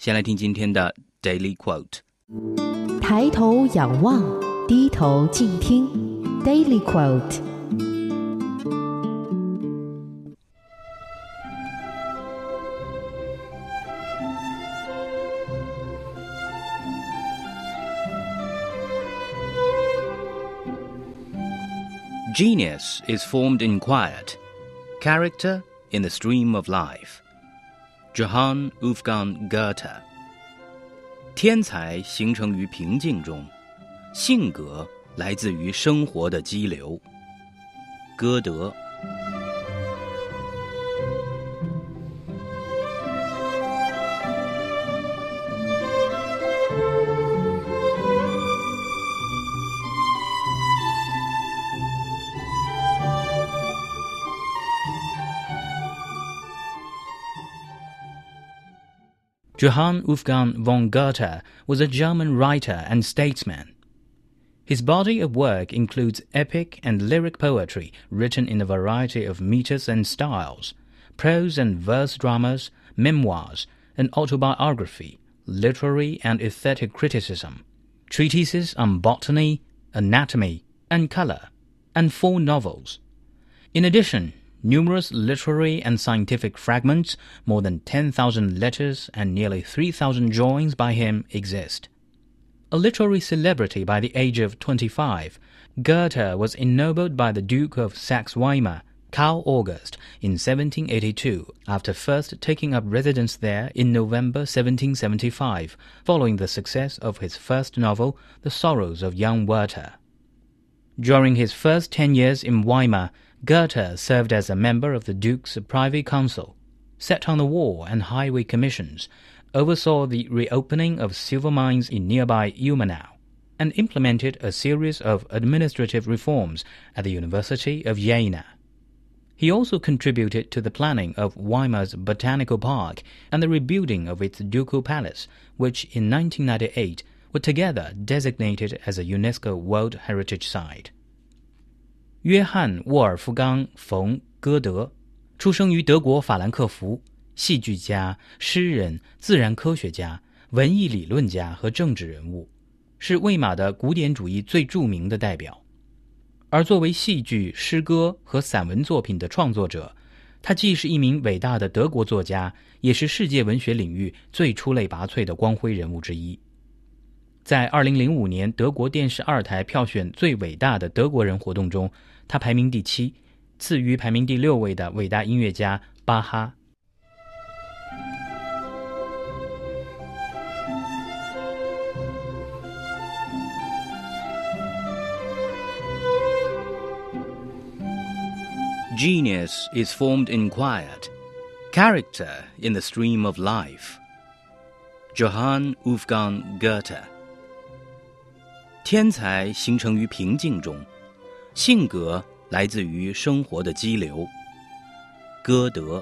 先来听今天的 Daily Quote：抬头仰望，低头静听。Daily Quote。Genius is formed in quiet, character in the stream of life. Johann Wolfgang Goethe。天才形成于平静中，性格来自于生活的激流。歌德。Johann Wolfgang von Goethe was a German writer and statesman. His body of work includes epic and lyric poetry written in a variety of meters and styles, prose and verse dramas, memoirs, an autobiography, literary and aesthetic criticism, treatises on botany, anatomy, and color, and four novels. In addition, numerous literary and scientific fragments, more than 10,000 letters, and nearly 3,000 drawings by him exist. A literary celebrity by the age of 25, Goethe was ennobled by the Duke of Saxe Weimar, Karl August, in 1782, after first taking up residence there in November 1775, following the success of his first novel, The Sorrows of Young Werther. During his first ten years in Weimar, Goethe served as a member of the Duke's Privy Council, sat on the War and Highway Commissions, oversaw the reopening of silver mines in nearby Ilmenau, and implemented a series of administrative reforms at the University of Jena. He also contributed to the planning of Weimar's Botanical Park and the rebuilding of its ducal palace, which in 1998 were together designated as a UNESCO World Heritage Site. 约翰·沃尔夫冈·冯·歌德出生于德国法兰克福，戏剧家、诗人、自然科学家、文艺理论家和政治人物，是魏玛的古典主义最著名的代表。而作为戏剧、诗歌和散文作品的创作者，他既是一名伟大的德国作家，也是世界文学领域最出类拔萃的光辉人物之一。在2005年德国电视二台票选最伟大的德国人活动中，他排名第七，次于排名第六位的伟大音乐家巴哈。Genius is formed in quiet, character in the stream of life. Johann Wolfgang Goethe。 天才形成于平静中。性格来自于生活的激流。歌德。